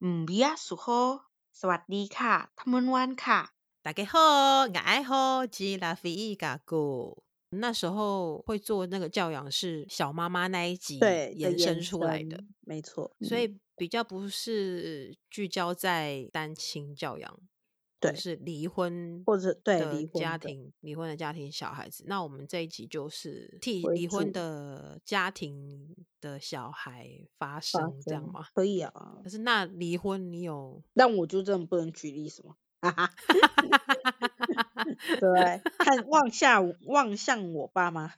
嗯，比亚苏吼，สวัสดีค่ะ，他们玩卡，大家好，我爱好吉拉菲伊嘎古。那时候会做那个教养是小妈妈那一集延伸出来的，没错。所以比较不是聚焦在单亲教养。 对，是离婚或者对离婚家庭离婚的家庭小孩子。那我们这一集就是替离婚的家庭的小孩发声，这样吗？可以啊。可是那离婚你有？但我就真的不能举例什么。对，看 望下望向我爸妈。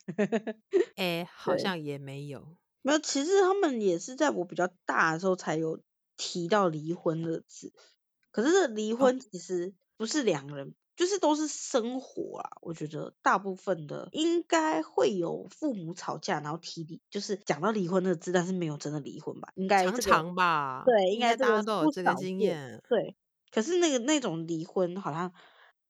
哎、欸，好像也没有。没有，其实他们也是在我比较大的时候才有提到离婚的字。可是这离婚其实不是两个人，哦、就是都是生活啊。我觉得大部分的应该会有父母吵架，然后提离，就是讲到离婚的字，但是没有真的离婚吧？应该、这个、常常吧？对，应该大家都有这个经验。对，可是那个那种离婚好像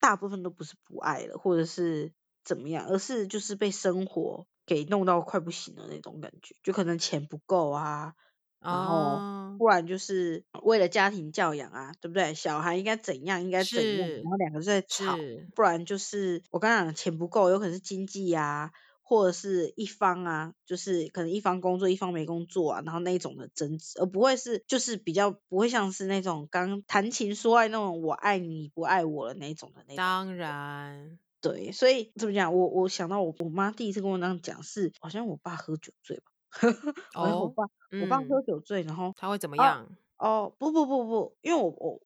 大部分都不是不爱了，或者是怎么样，而是就是被生活给弄到快不行的那种感觉，就可能钱不够啊。然后，不然就是为了家庭教养啊，对不对？小孩应该怎样，应该怎样，然后两个在吵。不然就是我刚刚讲的钱不够，有可能是经济啊，或者是一方啊，就是可能一方工作，一方没工作啊，然后那一种的争执，而不会是就是比较不会像是那种刚谈情说爱那种我爱你，你不爱我了那种的那种。当然，对，所以怎么讲？我我想到我我妈第一次跟我那样讲，是好像我爸喝酒醉吧。哦，我爸，我爸喝酒醉，然后他会怎么样？哦，哦不不不不，因为我我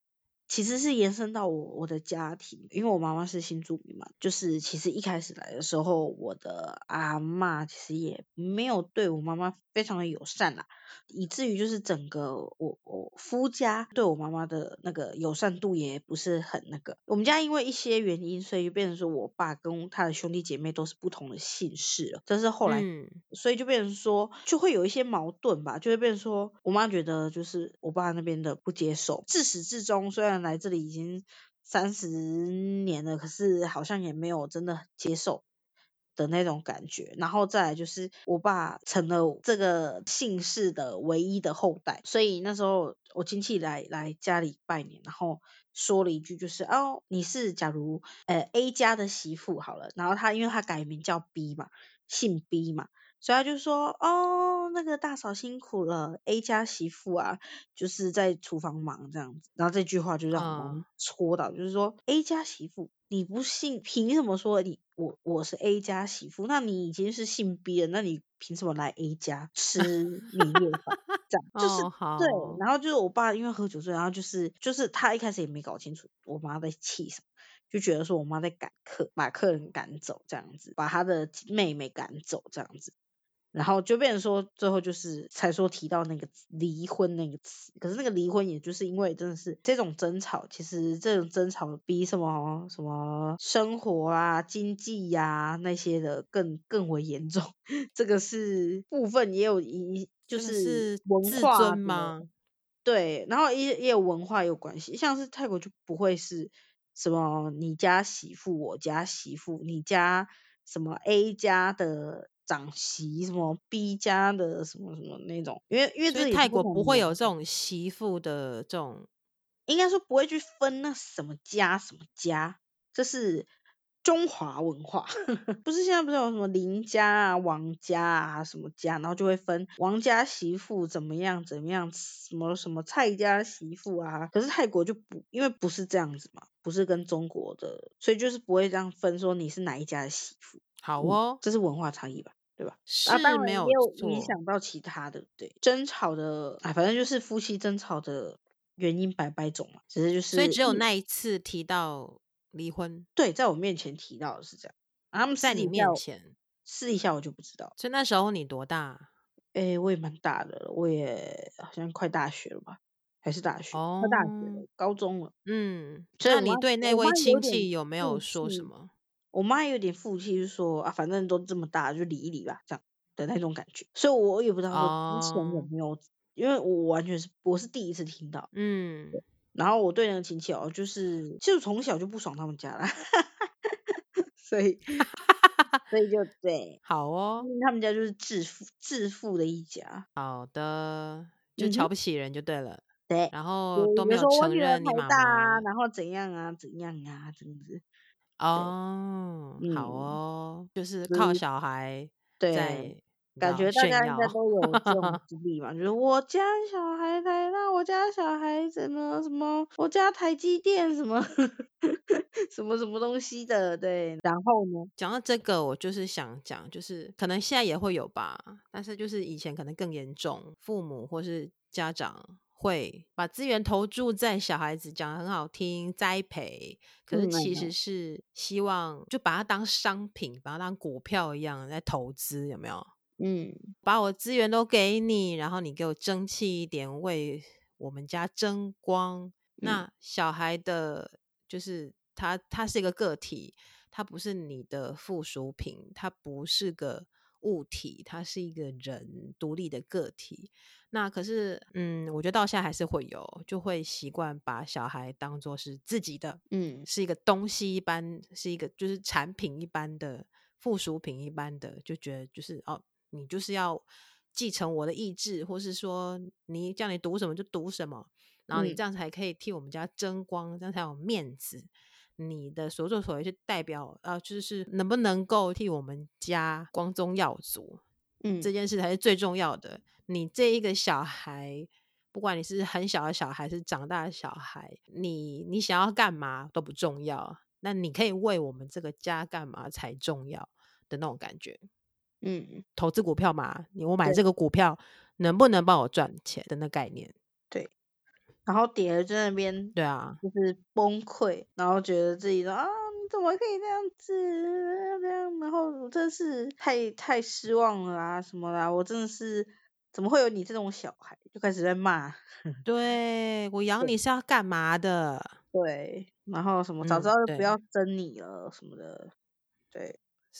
其实是延伸到我我的家庭，因为我妈妈是新住民嘛，就是其实一开始来的时候，我的阿妈其实也没有对我妈妈非常的友善啦。以至于就是整个我我夫家对我妈妈的那个友善度也不是很那个。我们家因为一些原因，所以就变成说我爸跟他的兄弟姐妹都是不同的姓氏了。这是后来，嗯、所以就变成说就会有一些矛盾吧，就会变成说我妈觉得就是我爸那边的不接受。自始至终，虽然来这里已经三十年了，可是好像也没有真的接受。的那种感觉，然后再来就是我爸成了这个姓氏的唯一的后代，所以那时候我亲戚来来家里拜年，然后说了一句就是哦，你是假如呃 A 家的媳妇好了，然后他因为他改名叫 B 嘛，姓 B 嘛。所以他就说，哦，那个大嫂辛苦了，A 家媳妇啊，就是在厨房忙这样子。然后这句话就让我戳到，嗯、就是说 A 家媳妇，你不信，凭什么说你我我是 A 家媳妇？那你已经是姓 B 了，那你凭什么来 A 家吃年夜饭？这样就是、哦、对。然后就是我爸因为喝酒醉，然后就是就是他一开始也没搞清楚我妈在气什么，就觉得说我妈在赶客，把客人赶走这样子，把他的妹妹赶走这样子。然后就变成说，最后就是才说提到那个离婚那个词，可是那个离婚，也就是因为真的是这种争吵，其实这种争吵比什么什么生活啊、经济呀、啊、那些的更更为严重。这个是部分也有一就是文化吗？对，然后也也有文化有关系，像是泰国就不会是什么你家媳妇、我家媳妇、你家什么 A 家的。长媳什么 B 家的什么什么那种，因为因为这泰国不会有这种媳妇的这种，应该说不会去分那什么家什么家，这是中华文化，不是现在不是有什么林家啊、王家啊什么家，然后就会分王家媳妇怎么样怎么样，什么什么蔡家媳妇啊，可是泰国就不，因为不是这样子嘛，不是跟中国的，所以就是不会这样分说你是哪一家的媳妇。好。哦、嗯，这是文化差异吧，对吧？是没有，没有影响到其他的，对，争吵的，哎，反正就是夫妻争吵的原因百百种嘛，只是就是，所以只有那一次提到离婚，对，在我面前提到的是这样，他们在你面前试一下，我就不知道。所以那时候你多大？哎，我也蛮大的了，我也好像快大学了吧，还是大学？哦，快大学了，高中了。嗯，那你对那位亲戚有没有说什么？我妈有点负气，就说啊，反正都这么大，就理一理吧，这样的那种感觉。所以我也不知道说之前有没有，oh. 因为我完全是我是第一次听到。嗯。然后我对那个亲戚哦，就是就从小就不爽他们家了，所以所以就对，好哦，他们家就是致富致富的一家。好的，就瞧不起人就对了。对，然后都没有承认你妈然后怎样啊，怎样啊，这样子。哦，好哦，就是靠小孩在。对感觉大家应该都有这种 经历嘛，就是我家小孩来了，我家小孩子呢，什么我家台积电什么 什么什么东西的，对。然后呢，讲到这个，我就是想讲，就是可能现在也会有吧，但是就是以前可能更严重，父母或是家长会把资源投注在小孩子，讲得很好听，栽培，可是其实是希望就把它当商品，把它当股票一样在投资，有没有？嗯，把我资源都给你，然后你给我争气一点，为我们家争光。嗯、那小孩的，就是他，他是一个个体，他不是你的附属品，他不是个物体，他是一个人，独立的个体。那可是，嗯，我觉得到现在还是会有，就会习惯把小孩当做是自己的，嗯，是一个东西一般，是一个就是产品一般的附属品一般的，就觉得就是哦。你就是要继承我的意志，或是说你叫你读什么就读什么，然后你这样才可以替我们家争光，嗯、这样才有面子。你的所作所为是代表啊，就是能不能够替我们家光宗耀祖，嗯，这件事才是最重要的。你这一个小孩，不管你是很小的小孩，是长大的小孩，你你想要干嘛都不重要，那你可以为我们这个家干嘛才重要的那种感觉。嗯，投资股票嘛，你我买这个股票能不能帮我赚钱的那概念？对，然后跌了在那边，对啊，就是崩溃，然后觉得自己说啊，你怎么可以这样子，这样，然后我真是太太失望了啊，什么啦，我真的是怎么会有你这种小孩？就开始在骂，对，我养你是要干嘛的？对，然后什么早知道就不要生你了，嗯、什么的，对。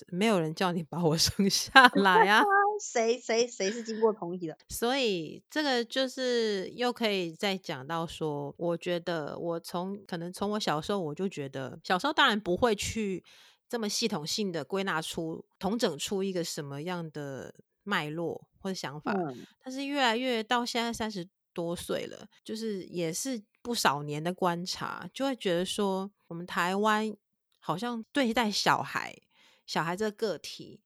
没有人叫你把我 生下来啊！谁谁谁是经过同意的？所以这个就是又可以再讲到说，我觉得我从可能从我小时候我就觉得，小时候当然不会去这么系统性的归纳出、统整出一个什么样的脉络或者想法，嗯、但是越来越到现在三十多岁了，就是也是不少年的观察，就会觉得说，我们台湾好像对待小孩。小孩这个个体，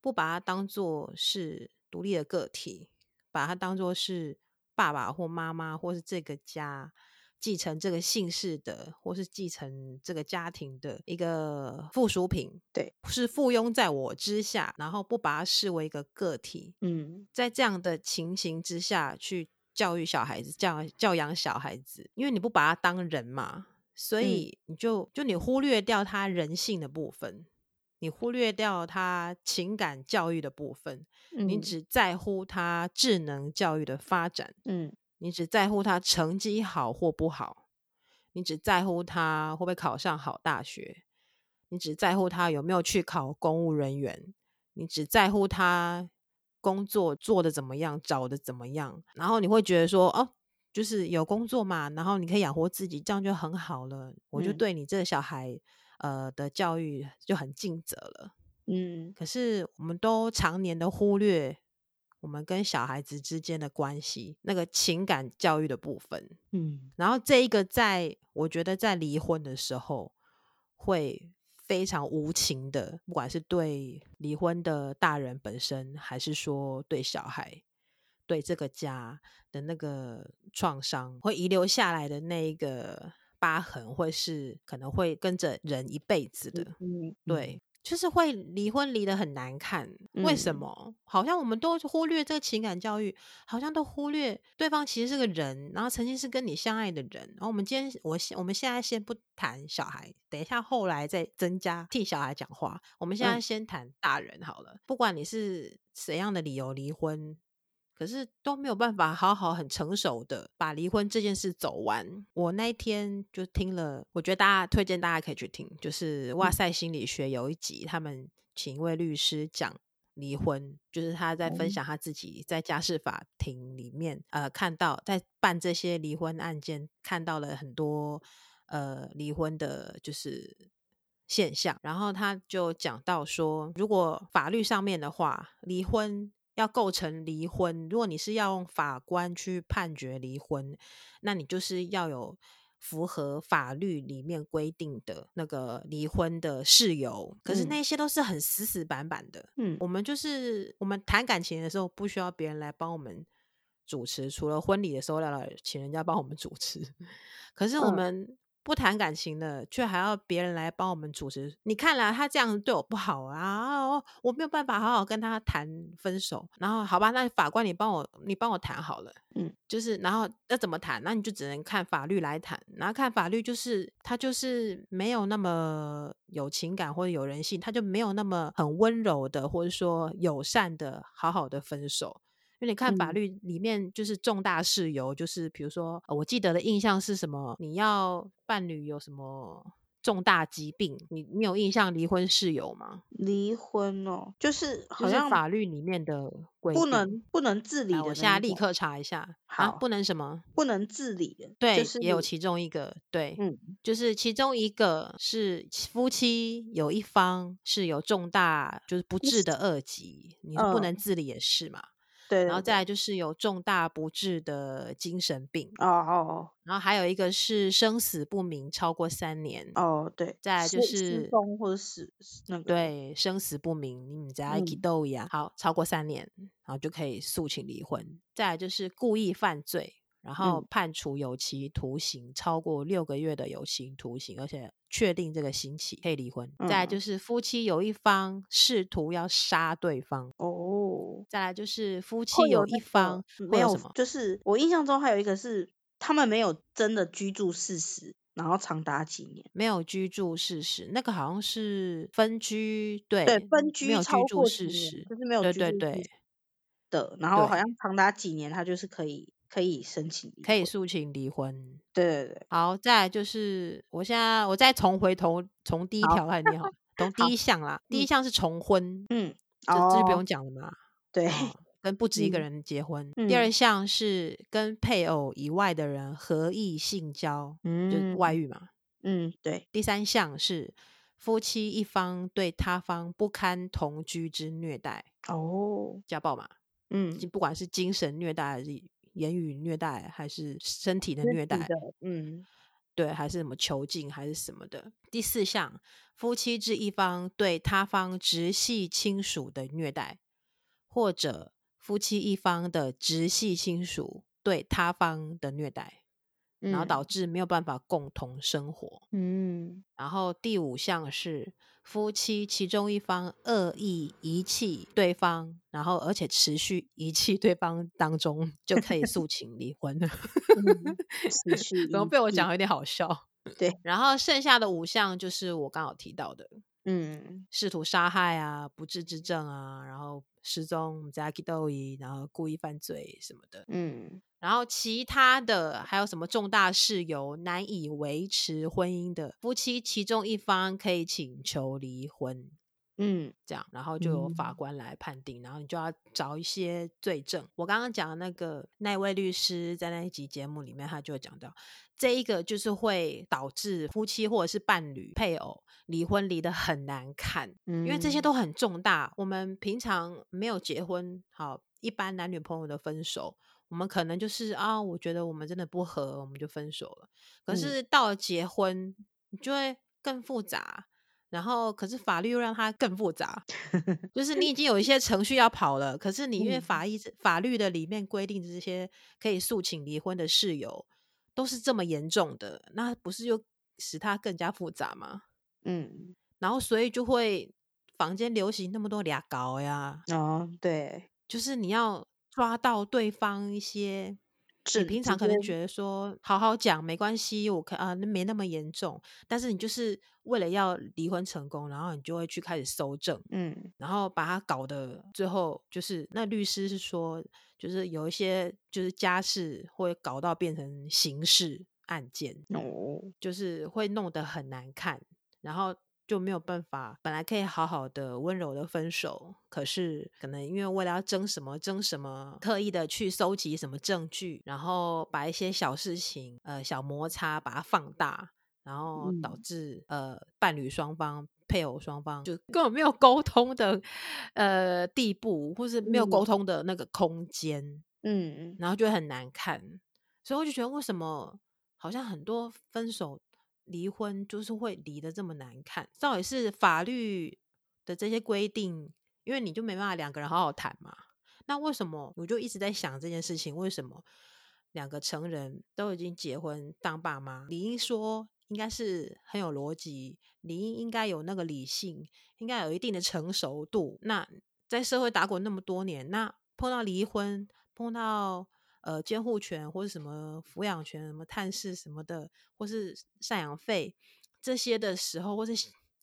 不把他当做是独立的个体，把他当做是爸爸或妈妈，或是这个家继承这个姓氏的，或是继承这个家庭的一个附属品，对，是附庸在我之下，然后不把他视为一个个体。嗯，在这样的情形之下去教育小孩子，教教养小孩子，因为你不把他当人嘛，所以你就、嗯、就你忽略掉他人性的部分。你忽略掉他情感教育的部分，嗯、你只在乎他智能教育的发展，嗯，你只在乎他成绩好或不好，你只在乎他会不会考上好大学，你只在乎他有没有去考公务人员，你只在乎他工作做得怎么样，找的怎么样，然后你会觉得说，哦，就是有工作嘛，然后你可以养活自己，这样就很好了，我就对你这个小孩。嗯呃的教育就很尽责了，嗯，可是我们都常年的忽略我们跟小孩子之间的关系，那个情感教育的部分，嗯，然后这一个在我觉得在离婚的时候会非常无情的，不管是对离婚的大人本身，还是说对小孩，对这个家的那个创伤，会遗留下来的那一个。疤痕会是可能会跟着人一辈子的，嗯，嗯对，就是会离婚离得很难看。嗯、为什么？好像我们都忽略这个情感教育，好像都忽略对方其实是个人，然后曾经是跟你相爱的人。然后我们今天，我我们现在先不谈小孩，等一下后来再增加替小孩讲话。我们现在先谈大人好了，嗯、不管你是怎样的理由离婚。可是都没有办法好好很成熟的把离婚这件事走完。我那一天就听了，我觉得大家推荐大家可以去听，就是哇塞心理学有一集，他们请一位律师讲离婚，就是他在分享他自己在家事法庭里面，呃，看到在办这些离婚案件，看到了很多呃离婚的，就是现象。然后他就讲到说，如果法律上面的话，离婚。要构成离婚，如果你是要用法官去判决离婚，那你就是要有符合法律里面规定的那个离婚的事由。可是那些都是很死死板板的。嗯，我们就是我们谈感情的时候，不需要别人来帮我们主持，除了婚礼的时候要请人家帮我们主持。可是我们。嗯不谈感情的，却还要别人来帮我们主持。你看来他这样对我不好啊，我没有办法好好跟他谈分手。然后，好吧，那法官你帮我，你帮我谈好了。嗯，就是，然后要怎么谈？那你就只能看法律来谈。然后看法律，就是他就是没有那么有情感或者有人性，他就没有那么很温柔的，或者说友善的，好好的分手。因为你看法律里面就是重大事由，嗯、就是比如说，我记得的印象是什么？你要伴侣有什么重大疾病？你你有印象离婚事由吗？离婚哦，就是好像是法律里面的规定不能不能自理的。我现在立刻查一下，好，啊、不能什么？不能自理的。对，就是、也有其中一个，对，嗯，就是其中一个是夫妻有一方是有重大就是不治的恶疾，你不能自理也是嘛？对，然后再来就是有重大不治的精神病。哦。哦，然后还有一个是生死不明超过三年。哦，对，再来就是失踪或者死那个。对生死不明，你们在一起斗一样，好超过三年，然后就可以诉请离婚。再来就是故意犯罪。然后判处有期徒刑、嗯、超过六个月的有期徒刑，而且确定这个刑期可以离婚。嗯、再来就是夫妻有一方试图要杀对方哦。再来就是夫妻有一方没有什么，就是我印象中还有一个是他们没有真的居住事实，然后长达几年没有居住事实，那个好像是分居，对对，分居没有居住事实，就是没有居住事实对对对的，然后好像长达几年，他就是可以。可以申请，可以诉请离婚。对对对，好，再来就是，我现在我再重回头，从第一条开始念好，从第一项啦，第一项是重婚，嗯，这这就不用讲了嘛，对，跟不止一个人结婚。第二项是跟配偶以外的人合意性交，嗯，就外遇嘛，嗯，对。第三项是夫妻一方对他方不堪同居之虐待，哦，家暴嘛，嗯，不管是精神虐待还是。言语虐待还是身体的虐待？嗯，对，还是什么囚禁还是什么的？第四项，夫妻之一方对他方直系亲属的虐待，或者夫妻一方的直系亲属对他方的虐待，嗯，然后导致没有办法共同生活。嗯，然后第五项是。夫妻其中一方恶意遗弃对方，然后而且持续遗弃对方当中，就可以诉 请离婚了。持续，然后被我讲有点好笑。对，然后剩下的五项就是我刚好提到的，嗯，试图杀害啊，不治之症啊，然后失踪、在激斗伊，然后故意犯罪什么的，嗯。然后其他的还有什么重大事由难以维持婚姻的夫妻，其中一方可以请求离婚，嗯，这样，然后就由法官来判定，嗯、然后你就要找一些罪证。我刚刚讲的那个那位律师在那一集节目里面，他就讲到，这一个就是会导致夫妻或者是伴侣配偶离婚离得很难看，嗯，因为这些都很重大。我们平常没有结婚，好，一般男女朋友的分手。我们可能就是啊，我觉得我们真的不合，我们就分手了。可是到了结婚，你就会更复杂。然后，可是法律又让它更复杂，就是你已经有一些程序要跑了。可是你因为法医法律的里面规定这些可以诉请离婚的事由都是这么严重的，那不是又使它更加复杂吗？嗯，然后所以就会房间流行那么多俩搞呀。哦，对，就是你要。抓到对方一些，你平常可能觉得说好好讲没关系，我可啊那没那么严重，但是你就是为了要离婚成功，然后你就会去开始搜证，嗯，然后把它搞得最后就是那律师是说，就是有一些就是家事会搞到变成刑事案件，哦，就是会弄得很难看，然后。就没有办法，本来可以好好的温柔的分手，可是可能因为为了要争什么争什么，特意的去搜集什么证据，然后把一些小事情呃小摩擦把它放大，然后导致、嗯、呃伴侣双方配偶双方就根本没有沟通的呃地步，或是没有沟通的那个空间，嗯，然后就会很难看。所以我就觉得，为什么好像很多分手离婚就是会离得这么难看？到底是法律的这些规定，因为你就没办法两个人好好谈嘛？那为什么我就一直在想这件事情？为什么两个成人都已经结婚当爸妈，理应说应该是很有逻辑，理应应该有那个理性，应该有一定的成熟度。那在社会打滚那么多年，那碰到离婚，碰到呃监护权或者什么抚养权、什么探视什么的，或是赡养费这些的时候，或是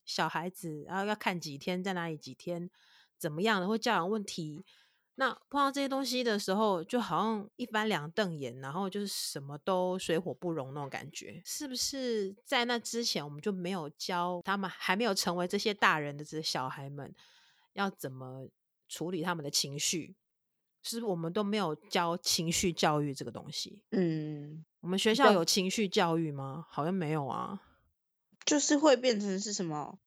小孩子然后要看几天，在哪里几天，怎么样的，或教养问题。那碰到这些东西的时候，就好像一翻两瞪眼，然后就是什么都水火不容那种感觉，是不是？在那之前，我们就没有教他们，还没有成为这些大人的这些小孩们，要怎么处理他们的情绪？是我们都没有教情绪教育这个东西？嗯，我们学校有情绪教育吗？好像没有啊，就是会变成是什么？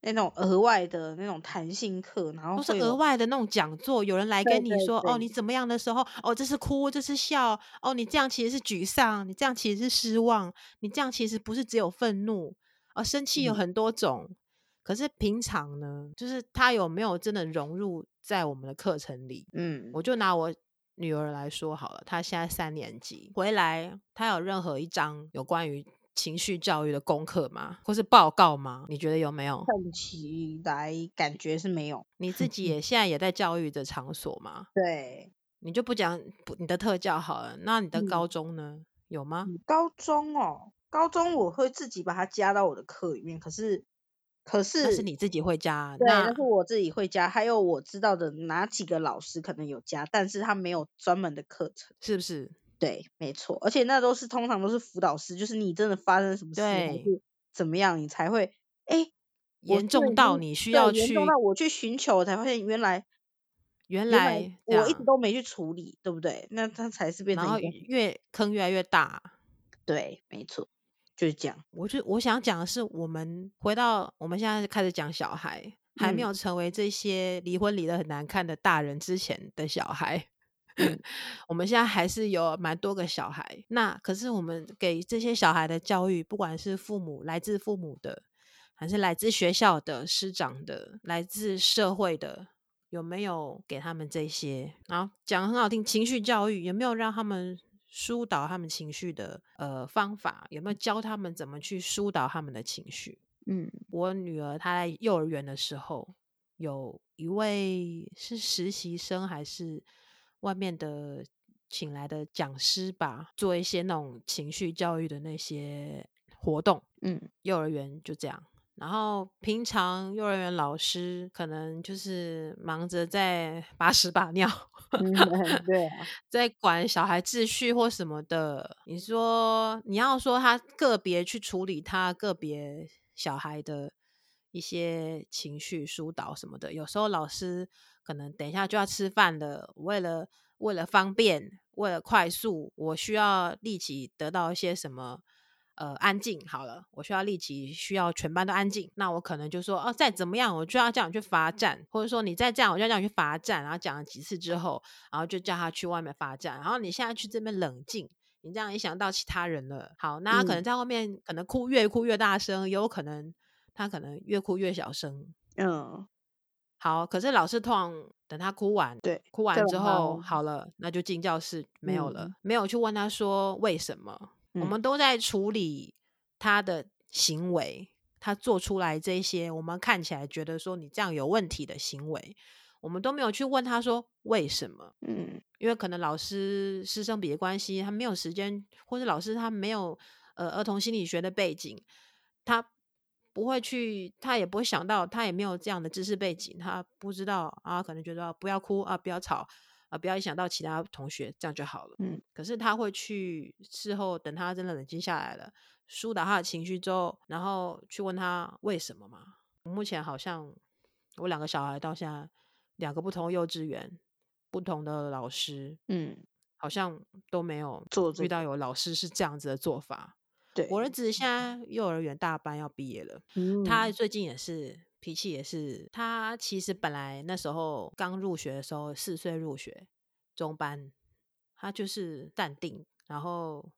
那种额外的那种弹性课，然后都是额外的那种讲座，有人来跟你说，对对对，哦，你怎么样的时候，哦，这是哭，这是笑，哦，你这样其实是沮丧，你这样其实是失望，你这样其实不是只有愤怒，哦，生气有很多种，嗯。可是平常呢，就是他有没有真的融入在我们的课程里？嗯，我就拿我女儿来说好了，她现在三年级，回来她有任何一张有关于。情绪教育的功课吗？或是报告吗？你觉得有没有？看起来感觉是没有。你自己 也现在也在教育的场所吗？对，你就不讲不你的特教好了。那你的高中呢？嗯、有吗？高中哦，高中我会自己把它加到我的课里面。可是，可是那是你自己会加。对，那是我自己会加。还有我知道的哪几个老师可能有加，但是他没有专门的课程，是不是？对，没错，而且那都是通常都是辅导师，就是你真的发生什么事还是怎么样，你才会哎严重到你需要去严重到我去寻求，我才发现原来原来我一直都没去处理，对不对？那他才是变成然后越坑越来越大。对，没错，就是这样。我就我想讲的是，我们回到我们现在开始讲小孩，还没有成为这些离婚离得很难看的大人之前的小孩。嗯，我们现在还是有蛮多个小孩，那可是我们给这些小孩的教育，不管是父母来自父母的，还是来自学校的师长的，来自社会的，有没有给他们这些？然后讲得很好听，情绪教育有没有让他们疏导他们情绪的呃方法？有没有教他们怎么去疏导他们的情绪？嗯，我女儿她在幼儿园的时候，有一位是实习生还是？外面的请来的讲师吧，做一些那种情绪教育的那些活动。嗯，幼儿园就这样。然后平常幼儿园老师可能就是忙着在 把屎把尿，嗯、对、啊，在管小孩秩序或什么的。你说你要说他个别去处理他个别小孩的一些情绪疏导什么的，有时候老师。可能等一下就要吃饭了，为了为了方便，为了快速，我需要立即得到一些什么？呃，安静好了，我需要立即需要全班都安静。那我可能就说，哦，再怎么样，我就要叫你去罚站，或者说你再这样，我就要叫你去罚站。然后讲了几次之后，然后就叫他去外面罚站。然后你现在去这边冷静，你这样影响到其他人了。好，那他可能在后面可能哭越哭越大声，也有可能他可能越哭越小声。嗯。好，可是老师通常等他哭完，对，哭完之后好了，那就进教室没有了，嗯，没有去问他说为什么，嗯。我们都在处理他的行为，他做出来这些我们看起来觉得说你这样有问题的行为，我们都没有去问他说为什么。嗯，因为可能老师师生比的关系，他没有时间，或者老师他没有呃儿童心理学的背景，他。不会去，他也不会想到，他也没有这样的知识背景，他不知道啊，可能觉得不要哭啊，不要吵啊，不要影响到其他同学，这样就好了。嗯，可是他会去事后等他真的冷静下来了，疏导他的情绪之后，然后去问他为什么嘛。目前好像我两个小孩到现在两个不同幼稚园，不同的老师，嗯，好像都没有做遇到有老师是这样子的做法。对，我儿子现在幼儿园大班要毕业了，嗯，他最近也是脾气也是，他其实本来那时候刚入学的时候，四岁入学中班，他就是淡定，然后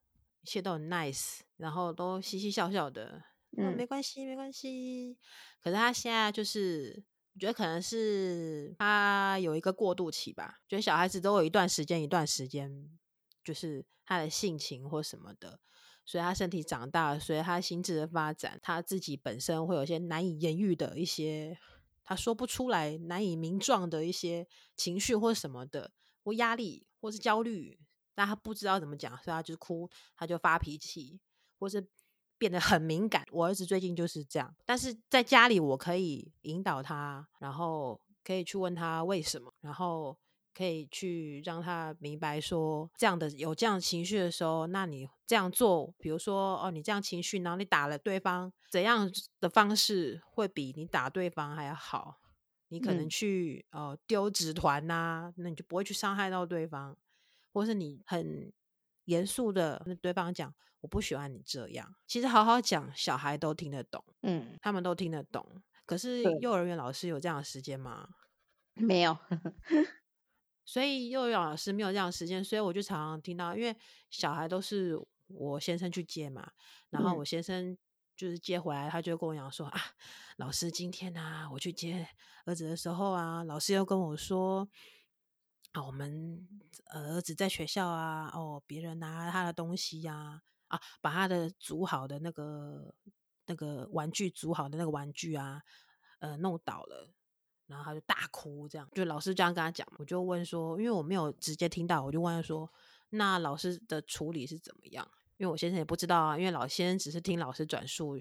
一切都很 nice，然后都嘻嘻笑笑的，嗯，没关系，没关系。可是他现在就是。我觉得可能是他有一个过渡期吧，觉得小孩子都有一段时间一段时间，就是他的性情或什么的，所以他身体长大了，随他心智的发展，他自己本身会有一些难以言喻的一些，他说不出来、难以名状的一些情绪或什么的，或压力或是焦虑，但他不知道怎么讲，所以他就是哭，他就发脾气，或是。变得很敏感，我儿子最近就是这样。但是在家里，我可以引导他，然后可以去问他为什么，然后可以去让他明白说，这样的有这样情绪的时候，那你这样做，比如说哦，你这样情绪，然后你打了对方，怎样的方式会比你打对方还要好？你可能去、嗯、呃丢纸团呐，那你就不会去伤害到对方，或是你很严肃的跟对方讲。我不喜欢你这样。其实好好讲，小孩都听得懂，嗯，他们都听得懂。可是幼儿园老师有这样的时间吗？没有。所以幼儿园老师没有这样的时间，所以我就常常听到，因为小孩都是我先生去接嘛，然后我先生就是接回来，他就跟我讲说、嗯、啊，老师今天啊，我去接儿子的时候啊，老师又跟我说。啊，我们儿子在学校啊，哦，别人拿他的东西呀，啊，啊，把他的组好的那个那个玩具组好的那个玩具啊，呃，弄倒了，然后他就大哭，这样，就老师这样跟他讲，我就问说，因为我没有直接听到，我就问他说，那老师的处理是怎么样？因为我先生也不知道啊，因为老先生只是听老师转述，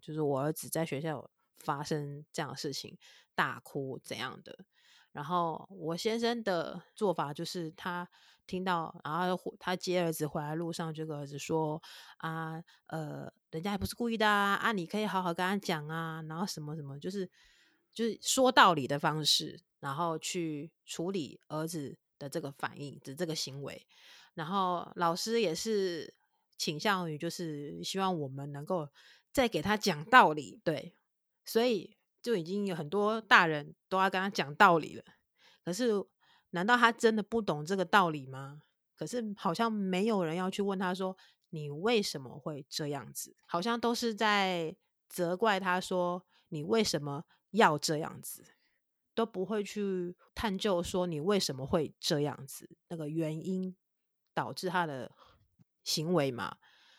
就是我儿子在学校发生这样的事情，大哭怎样的。然后我先生的做法就是，他听到，然后他接儿子回来路上就跟儿子说：“啊，呃，人家也不是故意的啊，啊，你可以好好跟他讲啊，然后什么什么，就是就是说道理的方式，然后去处理儿子的这个反应的这个行为。然后老师也是倾向于就是希望我们能够再给他讲道理，对，所以。”就已经有很多大人都要跟他讲道理了，可是难道他真的不懂这个道理吗？可是好像没有人要去问他说，你为什么会这样子？好像都是在责怪他说，你为什么要这样子，都不会去探究说，你为什么会这样子，那个原因导致他的行为嘛。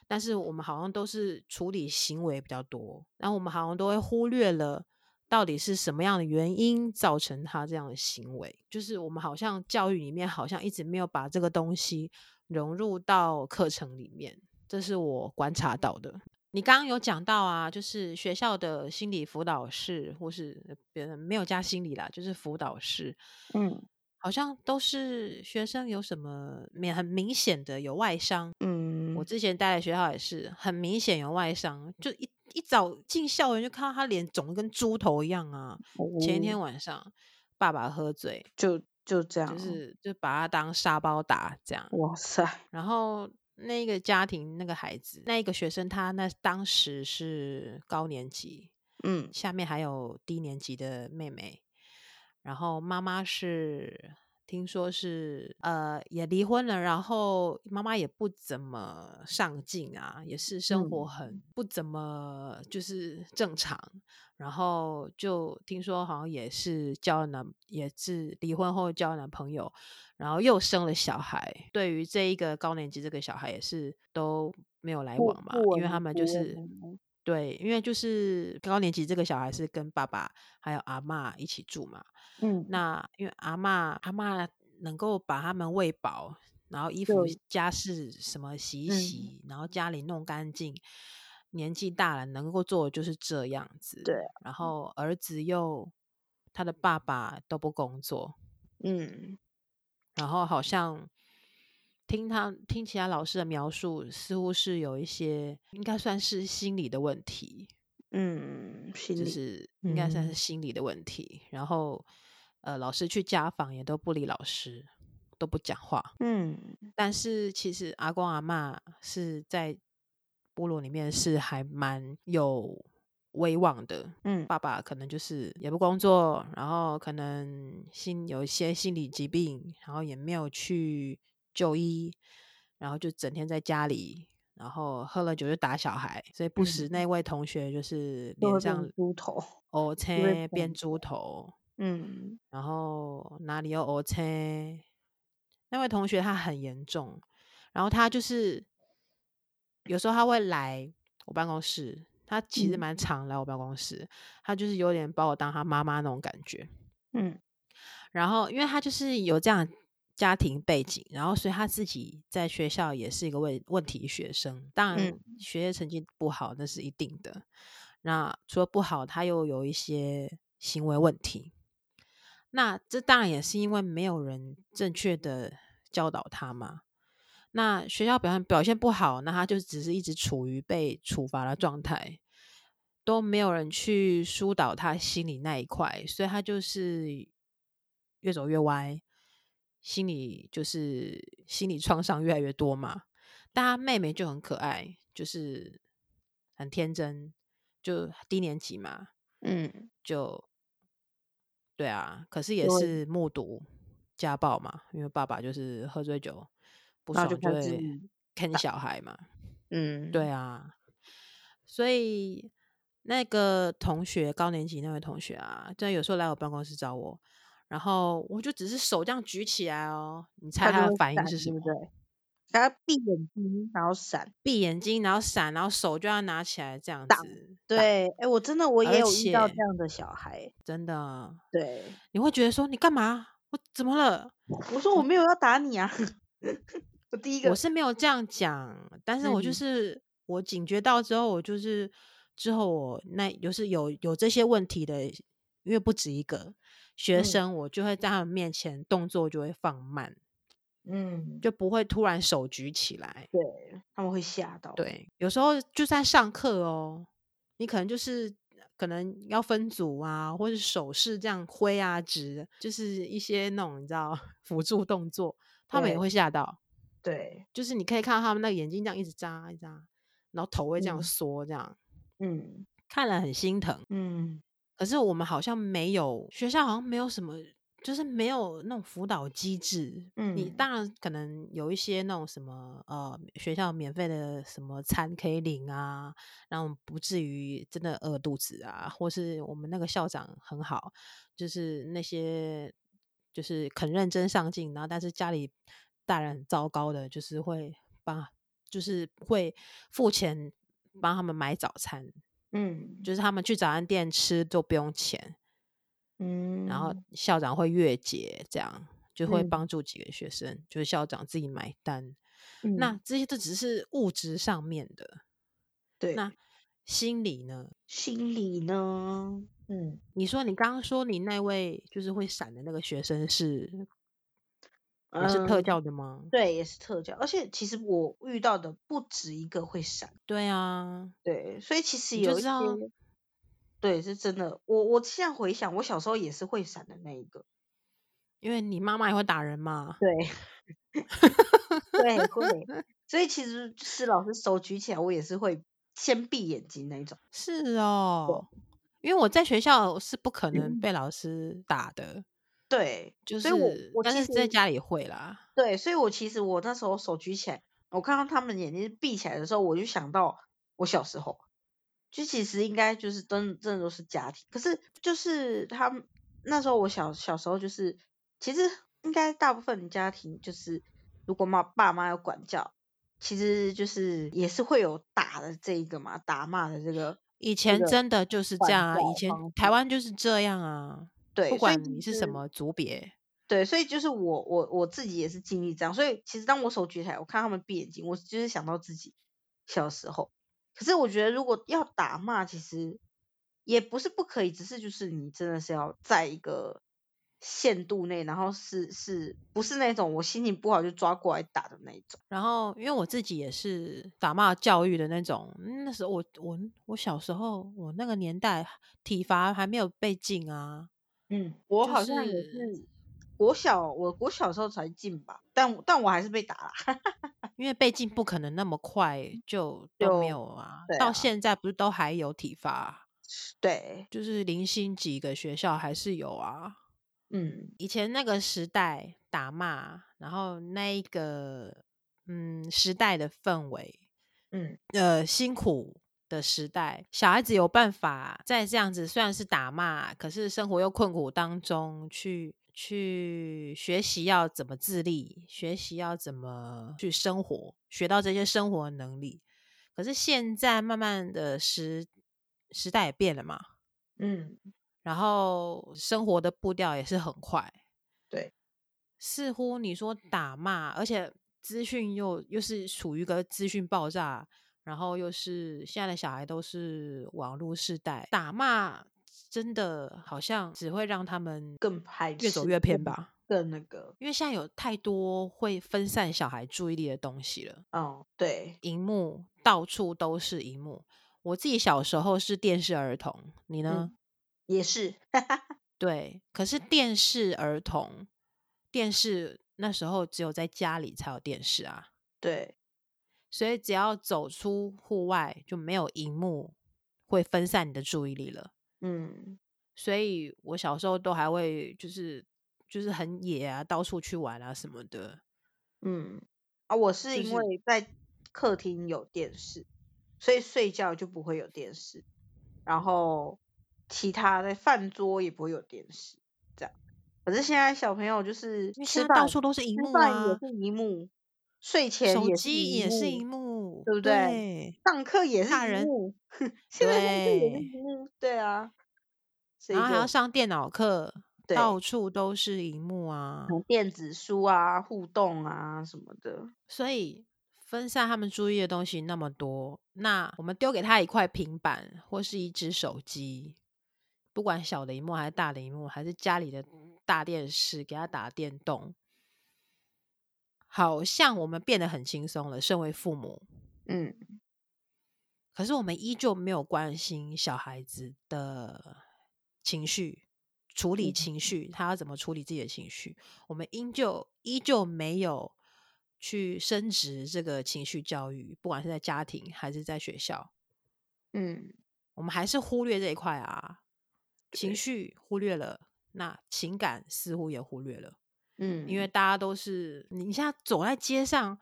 但是我们好像都是处理行为比较多，然后我们好像都会忽略了。到底是什么样的原因造成他这样的行为？就是我们好像教育里面好像一直没有把这个东西融入到课程里面，这是我观察到的。你刚刚有讲到啊，就是学校的心理辅导室，或是别人没有加心理啦，就是辅导室，嗯，好像都是学生有什么明很明显的有外伤，嗯，我之前待的学校也是很明显有外伤，就一。一早进校园就看到他脸肿的跟猪头一样啊！哦、前一天晚上爸爸喝醉，就就这样，就是就把他当沙包打这样。哇塞！然后那个家庭那个孩子，那一个学生他那当时是高年级，嗯，下面还有低年级的妹妹，然后妈妈是。听说是呃也离婚了，然后妈妈也不怎么上进啊，也是生活很不怎么就是正常。嗯、然后就听说好像也是交了男，也是离婚后交了男朋友，然后又生了小孩。对于这一个高年级这个小孩也是都没有来往嘛，因为他们就是对，因为就是高年级这个小孩是跟爸爸还有阿嬷一起住嘛。嗯，那因为阿嬷阿嬷能够把他们喂饱，然后衣服家事什么洗一洗，嗯、然后家里弄干净，年纪大了能够做的就是这样子。对，然后儿子又他的爸爸都不工作，嗯，然后好像听他听其他老师的描述，似乎是有一些应该算是心理的问题，嗯，就是应该算是心理的问题，嗯、然后。呃，老师去家访也都不理老师，都不讲话。嗯，但是其实阿公阿妈是在部落里面是还蛮有威望的。嗯，爸爸可能就是也不工作，然后可能心有一些心理疾病，然后也没有去就医，然后就整天在家里，然后喝了酒就打小孩，所以不时。那位同学就是脸上猪头，哦切变猪头，嗯，然后哪里有乌青？那位同学他很严重，然后他就是有时候他会来我办公室，他其实蛮常来我办公室，嗯、他就是有点把我当他妈妈那种感觉，嗯，然后因为他就是有这样家庭背景，然后所以他自己在学校也是一个问问题学生，当然学业成绩不好那是一定的，那除了不好，他又有一些行为问题。那这当然也是因为没有人正确的教导他嘛。那学校表现表现不好，那他就只是一直处于被处罚的状态，都没有人去疏导他心里那一块，所以他就是越走越歪，心理就是心理创伤越来越多嘛。但他妹妹就很可爱，就是很天真，就低年级嘛，嗯，就。对啊，可是也是目睹家暴嘛，因为爸爸就是喝醉酒不爽就会坑小孩嘛。嗯，对啊，所以那个同学高年级那位同学啊，就有时候来我办公室找我，然后我就只是手这样举起来哦，你猜他的反应是什么？对不对？他闭眼睛，然后闪，闭眼睛，然后闪，然后手就要拿起来这样子。对，哎，我真的我也有遇到这样的小孩，真的。对，你会觉得说你干嘛？我怎么了？我说我没有要打你啊。我第一个我是没有这样讲，但是我就是、嗯、我警觉到之后，我就是之后我那就是有有这些问题的，因为不止一个学生，我就会在他们面前动作就会放慢。嗯，就不会突然手举起来，对，他们会吓到。对，有时候就在上课哦，你可能就是可能要分组啊，或者手势这样挥啊、指，就是一些那种你知道 辅助动作，他们也会吓到。对，就是你可以看到他们那个眼睛这样一直眨一眨，然后头会这样缩，这样，嗯，看了很心疼，嗯。可是我们好像没有学校，好像没有什么。就是没有那种辅导机制，嗯，你当然可能有一些那种什么呃学校免费的什么餐可以领啊，然后不至于真的饿肚子啊，或是我们那个校长很好，就是那些就是肯认真上进，然后但是家里大人很糟糕的，就是会帮，就是会付钱帮他们买早餐，嗯，就是他们去早餐店吃都不用钱。嗯，然后校长会月结，这样就会帮助几个学生，嗯、就是校长自己买单。嗯、那这些都只是物质上面的，对。那心理呢？心理呢？嗯，你说你刚刚说你那位就是会闪的那个学生是，也是特教的吗？嗯、对，也是特教。而且其实我遇到的不止一个会闪。对啊，对，所以其实有一些。对，是真的。我我现在回想，我小时候也是会闪的那一个，因为你妈妈也会打人嘛。对，对，会。所以其实是老师手举起来，我也是会先闭眼睛那一种。是哦，因为我在学校是不可能被老师打的。对，就是，所以我我但是在家里会啦。对，所以我其实我那时候手举起来，我看到他们眼睛闭起来的时候，我就想到我小时候。就其实应该就是真真的都是家庭，可是就是他们那时候我小小时候就是，其实应该大部分家庭就是，如果妈爸妈要管教，其实就是也是会有打的这一个嘛，打骂的这个。以前真的就是这样啊，以前台湾就是这样啊，对，不管你是什么族别，对，所以就是我我我自己也是经历这样，所以其实当我手举起来，我看他们闭眼睛，我就是想到自己小时候。可是我觉得，如果要打骂，其实也不是不可以，只是就是你真的是要在一个限度内，然后是是不是那种我心情不好就抓过来打的那种。然后，因为我自己也是打骂教育的那种，那时候我我我小时候我那个年代体罚还没有被禁啊。嗯，我好像也是国小，我国小时候才进吧，但但我还是被打了，因为被禁不可能那么快就都没有啊，啊到现在不是都还有体罚？对，就是零星几个学校还是有啊。嗯，以前那个时代打骂，然后那一个嗯时代的氛围，嗯。呃辛苦的时代，小孩子有办法在这样子虽然是打骂，可是生活又困苦当中去去学习要怎么自立，学习要怎么去生活，学到这些生活能力。可是现在慢慢的时时代也变了嘛，嗯。然后生活的步调也是很快，对，似乎你说打骂，而且资讯又又是处于一个资讯爆炸，然后又是现在的小孩都是网络世代，打骂真的好像只会让他们更排，越走越偏吧，更那个，因为现在有太多会分散小孩注意力的东西了。哦，对，荧幕到处都是荧幕。我自己小时候是电视儿童，你呢？嗯也是，对。可是电视儿童，电视那时候只有在家里才有电视啊。对，所以只要走出户外，就没有荧幕会分散你的注意力了。嗯，所以我小时候都还会就是就是很野啊，到处去玩啊什么的。嗯，啊，我是因为在客厅有电视，就是，所以睡觉就不会有电视，然后。其他的饭桌也不会有电视，这样。可是现在小朋友就是吃饭到处都是荧幕啊，也是荧幕，睡前手机也是一幕，对不对？对，上课也是一幕，现在上课也是一幕，对啊。然后还要上电脑课，到处都是荧幕啊，电子书啊，互动啊什么的，所以。分散他们注意的东西那么多，那我们丢给他一块平板或是一只手机。不管小的荧幕还是大的荧幕，还是家里的大电视，给他打电动，好像我们变得很轻松了。身为父母，嗯，可是我们依旧没有关心小孩子的情绪，处理情绪，他要怎么处理自己的情绪，我们依旧依旧没有去升职这个情绪教育，不管是在家庭还是在学校，嗯，我们还是忽略这一块啊。情绪忽略了，那情感似乎也忽略了。嗯，因为大家都是你现在走在街上，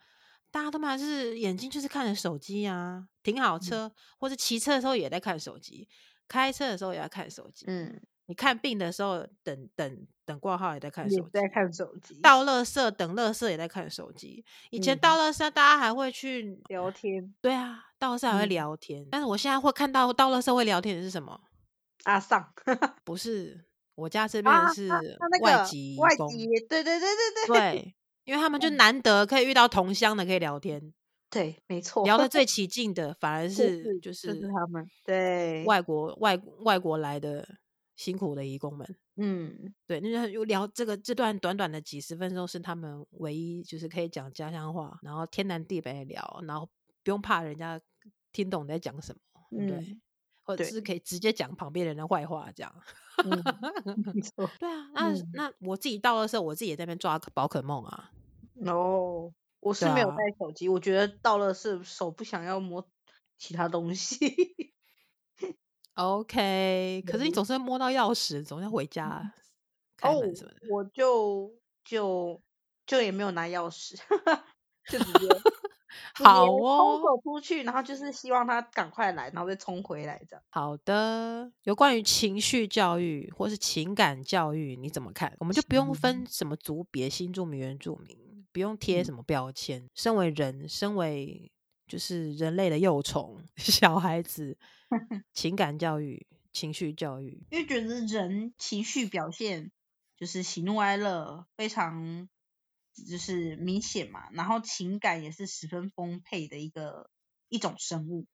大家都嘛是眼睛就是看着手机啊，停好车、嗯、或者骑车的时候也在看手机，开车的时候也在看手机。嗯，你看病的时候等等等挂号也在看手机，在看手机。到垃圾等垃圾也在看手机。以前到垃圾大家还会去聊天，对啊，到垃圾还会聊天、嗯。但是我现在会看到到垃圾会聊天的是什么？阿尚 不是，我家这边是外籍外籍，对对对对对。对，因为他们 就难得可以遇到同乡的可以聊天，对，没错，聊得。最起劲的反而是就是他们，对，外国外外国来的辛苦的义工们，嗯，对，那就聊这个这段短短的几十分钟是他们唯一就是可以讲家乡话，然后天南地北聊，然后不用怕人家听懂你在讲什么，对。嗯或者是可以直接讲旁边人的坏话，这样。嗯、对啊，那、嗯、那我自己到的时候，我自己也在那边抓宝可梦啊。哦，我是没有带手机、啊，我觉得到了是手不想要摸其他东西。OK，可是你总是会摸到钥匙，总要回家开门什么的。哦、我就就就也没有拿钥匙，就直接。好哦，走出去，然后就是希望他赶快来，然后再冲回来，这样。好的，有关于情绪教育或是情感教育，你怎么看？我们就不用分什么族别，新住民、原住民，不用贴什么标签。嗯、身为人，身为就是人类的幼虫，小孩子，情感教育、情绪教育，因为觉得人情绪表现就是喜怒哀乐非常。就是明显嘛，然后情感也是十分丰沛的一个一种生物，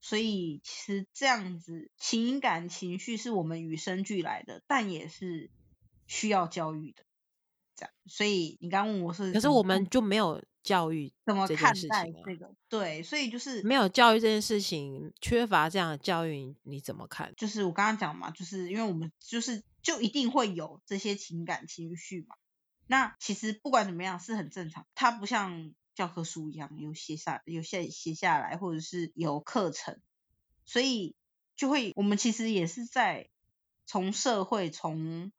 所以其实这样子情感情绪是我们与生俱来的，但也是需要教育的。这样，所以你刚刚问我是，可是我们就没有教育怎么看待这个？对，所以就是没有教育这件事情，缺乏这样的教育，你怎么看？就是我刚刚讲嘛，就是因为我们就是就一定会有这些情感情绪嘛。那其实不管怎么样是很正常，它不像教科书一样有写下有写写下来，或者是有课程，所以就会我们其实也是在从社会从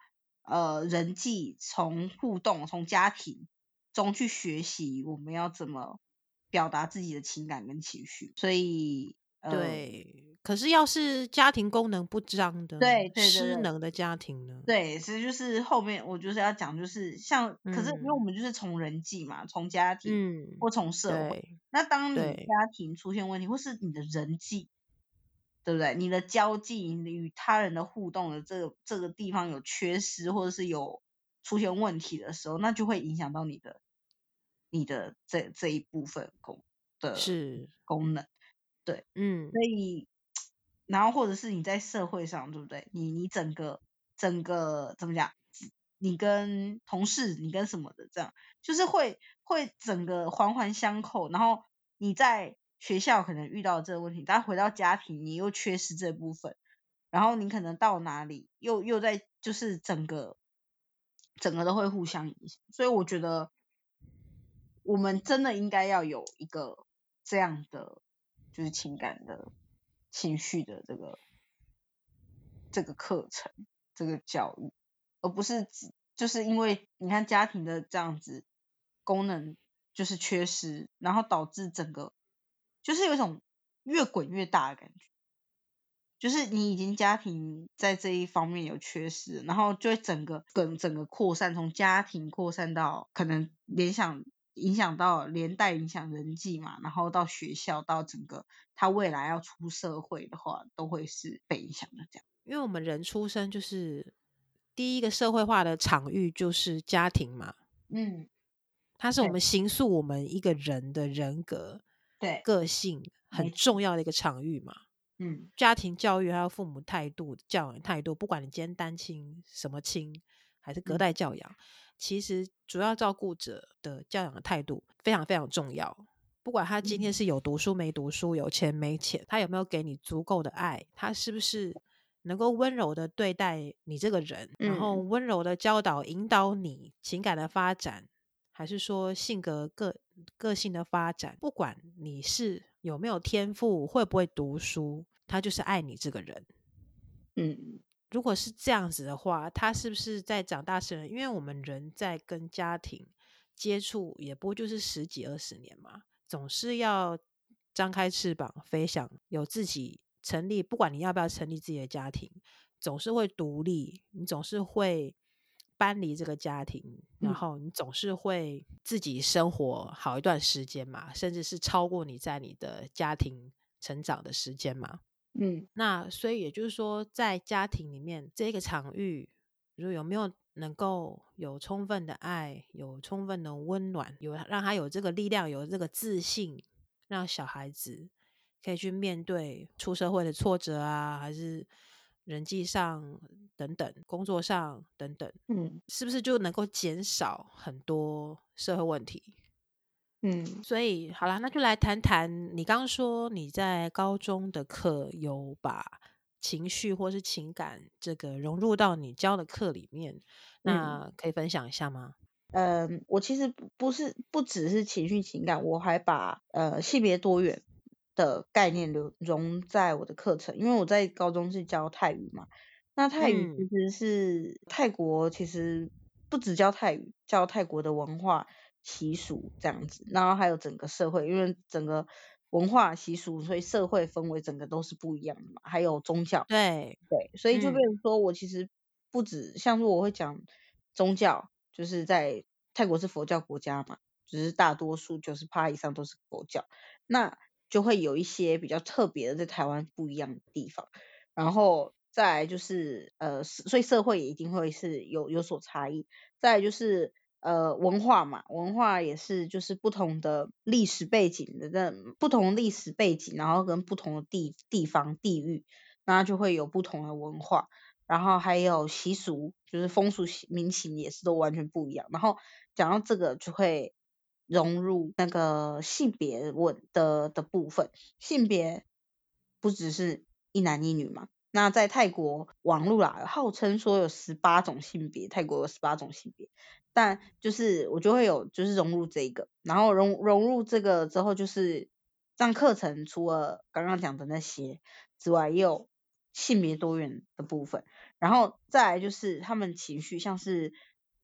呃人际从互动从家庭中去学习我们要怎么表达自己的情感跟情绪，所以。对，可是要是家庭功能不彰的，对，对，对，失能的家庭呢？对，其实就是后面我就是要讲，就是像，嗯、可是因为我们就是从人际嘛，从家庭，嗯，或从社会。那当你家庭出现问题，或是你的人际，对不对？你的交际，你与他人的互动的这个这个地方有缺失，或者是有出现问题的时候，那就会影响到你的你的这这一部分功的是功能。对，嗯，所以，然后或者是你在社会上，对不对？你你整个整个怎么讲？你跟同事，你跟什么的，这样就是会会整个环环相扣。然后你在学校可能遇到这个问题，但回到家庭你又缺失这部分，然后你可能到哪里又又在就是整个整个都会互相影响。所以我觉得我们真的应该要有一个这样的。就是情感的、情绪的这个这个课程、这个教育，而不是只就是因为你看家庭的这样子功能就是缺失，然后导致整个就是有一种越滚越大的感觉，就是你已经家庭在这一方面有缺失，然后就会整个跟整个扩散，从家庭扩散到可能联想。影响到连带影响人际嘛，然后到学校，到整个他未来要出社会的话，都会是被影响的这样。因为我们人出生就是第一个社会化的场域就是家庭嘛，嗯，它是我们形塑我们一个人的人格、对个性很重要的一个场域嘛。嗯，家庭教育还有父母态度、教养态度，不管你今天单亲什么亲，还是隔代教养。嗯其实主要照顾者的教养的态度非常非常重要，不管他今天是有读书没读书，有钱没钱，他有没有给你足够的爱，他是不是能够温柔的对待你这个人，然后温柔的教导引导你情感的发展，还是说性格个个性的发展，不管你是有没有天赋，会不会读书，他就是爱你这个人，嗯。如果是这样子的话，他是不是在长大成人？因为我们人在跟家庭接触，也不过就是十几二十年嘛，总是要张开翅膀飞翔，有自己成立。不管你要不要成立自己的家庭，总是会独立，你总是会搬离这个家庭，然后你总是会自己生活好一段时间嘛，甚至是超过你在你的家庭成长的时间嘛。嗯，那所以也就是说，在家庭里面这个场域，比如有没有能够有充分的爱，有充分的温暖，有让他有这个力量，有这个自信，让小孩子可以去面对出社会的挫折啊，还是人际上等等，工作上等等，嗯，是不是就能够减少很多社会问题？嗯，所以好啦，那就来谈谈你刚刚说你在高中的课有把情绪或是情感这个融入到你教的课里面，那可以分享一下吗？嗯，我其实不是不只是情绪情感，我还把呃性别多元的概念留融在我的课程，因为我在高中是教泰语嘛，那泰语其实是、嗯、泰国，其实不只教泰语，教泰国的文化。习俗这样子，然后还有整个社会，因为整个文化习俗，所以社会氛围整个都是不一样的嘛。还有宗教，对对，所以就变成说我其实不止像说我会讲宗教，就是在泰国是佛教国家嘛，就是大多数九十趴以上都是佛教，那就会有一些比较特别的在台湾不一样的地方，然后再来就是呃，所以社会也一定会是有有所差异，再来就是。呃，文化嘛，文化也是就是不同的历史背景的，这不同历史背景，然后跟不同的地地方地域，那就会有不同的文化，然后还有习俗，就是风俗民情也是都完全不一样。然后讲到这个，就会融入那个性别问的的部分，性别不只是一男一女嘛，那在泰国网络啦，号称说有十八种性别，泰国有十八种性别，但就是我就会有就是融入这个，然后融融入这个之后，就是让课程除了刚刚讲的那些之外，也有性别多元的部分，然后再来就是他们情绪，像是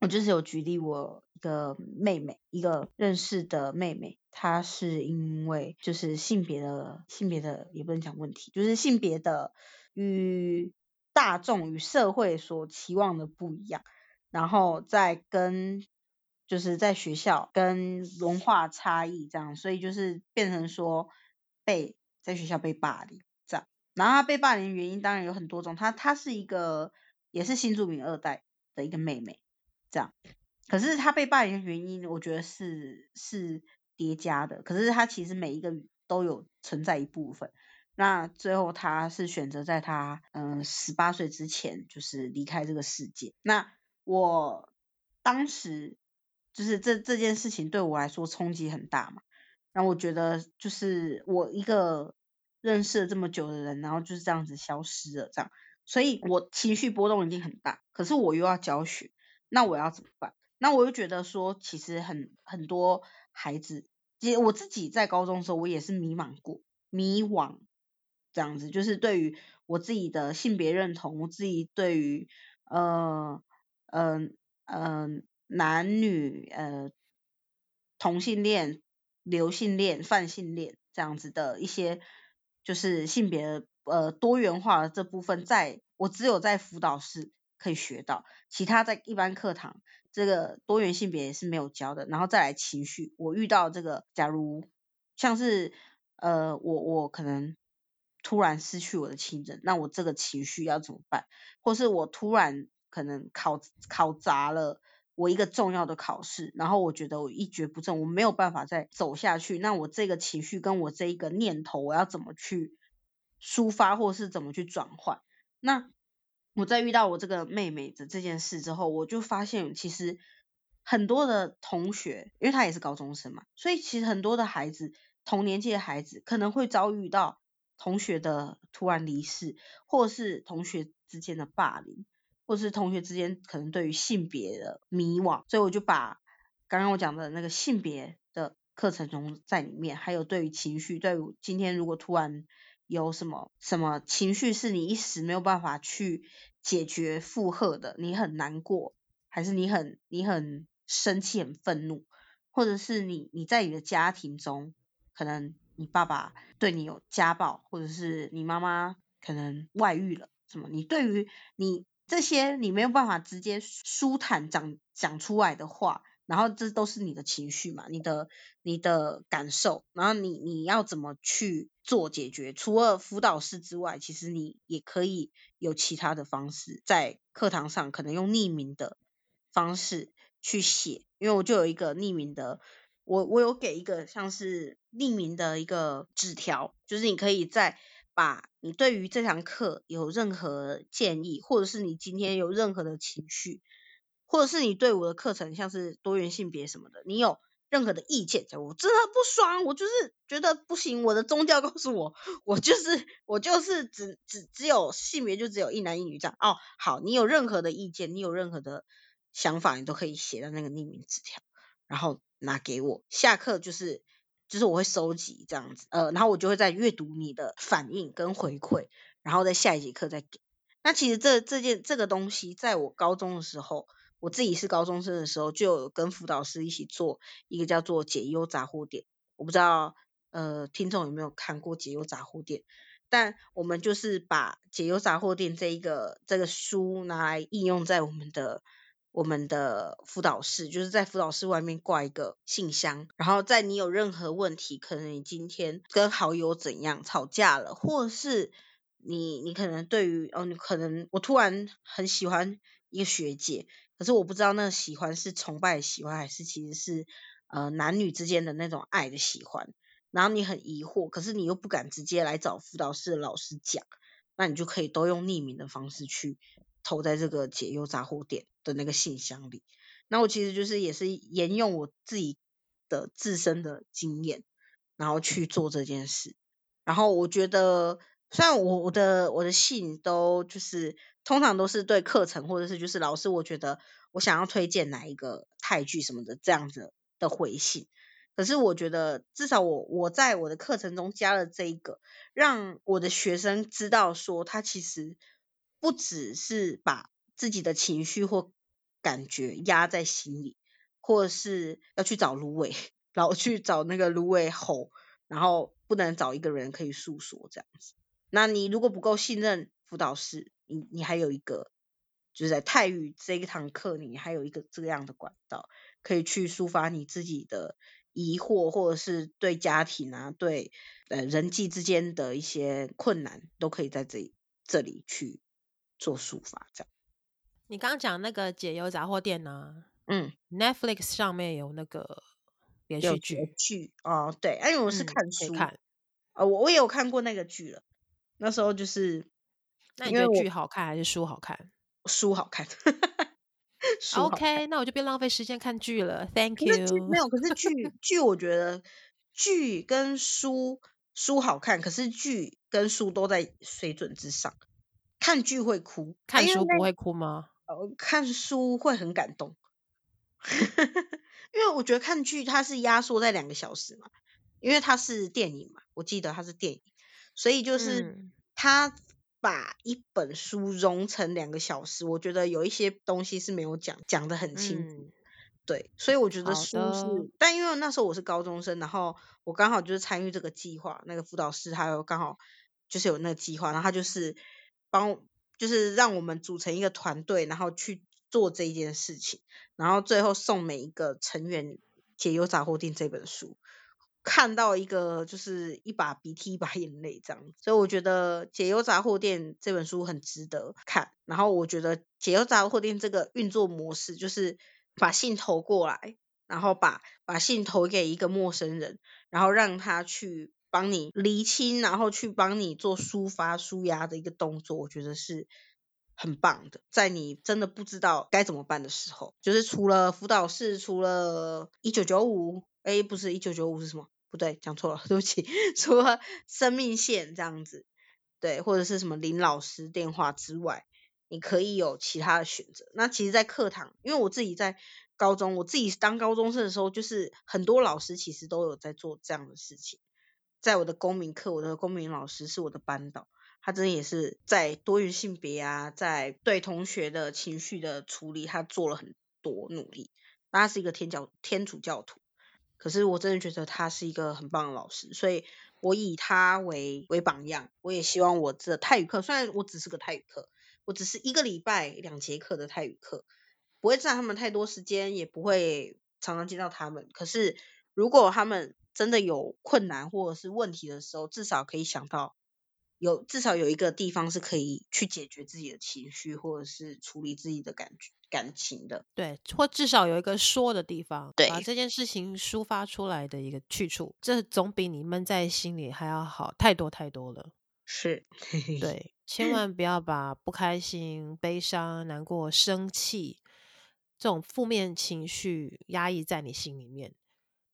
我就是有举例，我一个妹妹，一个认识的妹妹，她是因为就是性别的性别的也不能讲问题，就是性别的。与大众与社会所期望的不一样，然后再跟就是在学校跟文化差异这样，所以就是变成说被在学校被霸凌这样，然后他被霸凌的原因当然有很多种，他他是一个也是新住民二代的一个妹妹这样，可是他被霸凌的原因我觉得是是叠加的，可是他其实每一个都有存在一部分。那最后他是选择在他嗯十八岁之前就是离开这个世界。那我当时就是这这件事情对我来说冲击很大嘛。然后我觉得就是我一个认识了这么久的人，然后就是这样子消失了这样，所以我情绪波动已经很大。可是我又要教学，那我要怎么办？那我又觉得说其实很很多孩子，其实我自己在高中的时候我也是迷茫过，迷惘。这样子就是对于我自己的性别认同，我自己对于呃呃呃男女呃同性恋、流性恋、泛性恋这样子的一些就是性别呃多元化的这部分在，在我只有在辅导室可以学到，其他在一般课堂这个多元性别也是没有教的。然后再来情绪，我遇到这个，假如像是呃我我可能。突然失去我的亲人，那我这个情绪要怎么办？或是我突然可能考考砸了我一个重要的考试，然后我觉得我一蹶不振，我没有办法再走下去。那我这个情绪跟我这一个念头，我要怎么去抒发，或是怎么去转换？那我在遇到我这个妹妹的这件事之后，我就发现其实很多的同学，因为她也是高中生嘛，所以其实很多的孩子，同年纪的孩子可能会遭遇到。同学的突然离世，或是同学之间的霸凌，或是同学之间可能对于性别的迷惘，所以我就把刚刚我讲的那个性别的课程中在里面，还有对于情绪，对于今天如果突然有什么什么情绪是你一时没有办法去解决负荷的，你很难过，还是你很你很生气很愤怒，或者是你你在你的家庭中可能。你爸爸对你有家暴，或者是你妈妈可能外遇了，什么？你对于你这些你没有办法直接舒坦讲讲出来的话，然后这都是你的情绪嘛，你的你的感受，然后你你要怎么去做解决？除了辅导室之外，其实你也可以有其他的方式，在课堂上可能用匿名的方式去写，因为我就有一个匿名的。我我有给一个像是匿名的一个纸条，就是你可以再把你对于这堂课有任何建议，或者是你今天有任何的情绪，或者是你对我的课程像是多元性别什么的，你有任何的意见，我真的不爽，我就是觉得不行，我的宗教 告诉我，我就是我就是只只只有性别就只有一男一女这样。哦，好，你有任何的意见，你有任何的想法，你都可以写在那个匿名纸条，然后。拿给我，下课就是就是我会收集这样子，呃，然后我就会再阅读你的反应跟回馈，然后在下一节课再给。那其实这这件这个东西，在我高中的时候，我自己是高中生的时候，就有跟辅导师一起做一个叫做解忧杂货店。我不知道呃听众有没有看过解忧杂货店，但我们就是把解忧杂货店这一个这个书拿来应用在我们的。我们的辅导室就是在辅导室外面挂一个信箱，然后在你有任何问题，可能你今天跟好友怎样吵架了，或是你你可能对于哦，你可能我突然很喜欢一个学姐，可是我不知道那个喜欢是崇拜喜欢，还是其实是呃男女之间的那种爱的喜欢，然后你很疑惑，可是你又不敢直接来找辅导室的老师讲，那你就可以都用匿名的方式去。投在这个解忧杂货店的那个信箱里，那我其实就是也是沿用我自己的自身的经验，然后去做这件事。然后我觉得虽然我我的我的信都就是通常都是对课程或者是就是老师，我觉得我想要推荐哪一个泰剧什么的这样子的回信，可是我觉得至少我我在我的课程中加了这一个，让我的学生知道说他其实不只是把自己的情绪或感觉压在心里，或者是要去找芦苇，然后去找那个芦苇吼，然后不能找一个人可以诉说这样子。那你如果不够信任辅导师，你你还有一个，就是在泰语这一堂课，你还有一个这样的管道，可以去抒发你自己的疑惑，或者是对家庭啊，对呃人际之间的一些困难，都可以在这里这里去做抒发。这样，你刚刚讲那个解忧杂货店呢？嗯，Netflix 上面有那个连续剧剧哦，对，因为我是看书、嗯、看，呃，我我也有看过那个剧了。那时候就是，那你觉得剧好看还是书好看？书好看。书好看 OK，那我就别浪费时间看剧了。Thank you。没有，可是剧剧，我觉得剧跟书书好看，可是剧跟书都在水准之上。看剧会哭，看书不会哭吗？呃，看书会很感动，因为我觉得看剧它是压缩在两个小时嘛，因为它是电影嘛，我记得它是电影。所以就是他把一本书融成两个小时，嗯，我觉得有一些东西是没有讲讲的很清楚，嗯，对，所以我觉得书是，但因为那时候我是高中生，然后我刚好就是参与这个计划，那个辅导师他有刚好就是有那个计划，然后他就是帮就是让我们组成一个团队，然后去做这一件事情，然后最后送每一个成员《解忧杂货店》这本书。看到一个就是一把鼻涕一把眼泪这样，所以我觉得《解忧杂货店》这本书很值得看。然后我觉得《解忧杂货店》这个运作模式就是把信投过来，然后把把信投给一个陌生人，然后让他去帮你厘清，然后去帮你做抒发抒压的一个动作，我觉得是很棒的。在你真的不知道该怎么办的时候，就是除了辅导室，除了一九九五。哎，不是一九九五是什么？不对，讲错了，对不起。除了生命线这样子，对，或者是什么林老师电话之外，你可以有其他的选择。那其实，在课堂，因为我自己在高中，我自己当高中生的时候，就是很多老师其实都有在做这样的事情。在我的公民课，我的公民老师是我的班导，他真的也是在多元性别啊，在对同学的情绪的处理，他做了很多努力。他是一个天教天主教徒。可是我真的觉得他是一个很棒的老师，所以我以他为为榜样。我也希望我这泰语课，虽然我只是个泰语课，我只是一个礼拜两节课的泰语课，不会占他们太多时间，也不会常常见到他们。可是如果他们真的有困难或者是问题的时候，至少可以想到有至少有一个地方是可以去解决自己的情绪，或者是处理自己的感觉。感情的，对，或至少有一个说的地方，对，把这件事情抒发出来的一个去处，这总比你闷在心里还要好太多太多了。是，对，千万不要把不开心、悲伤、难过、生气这种负面情绪压抑在你心里面。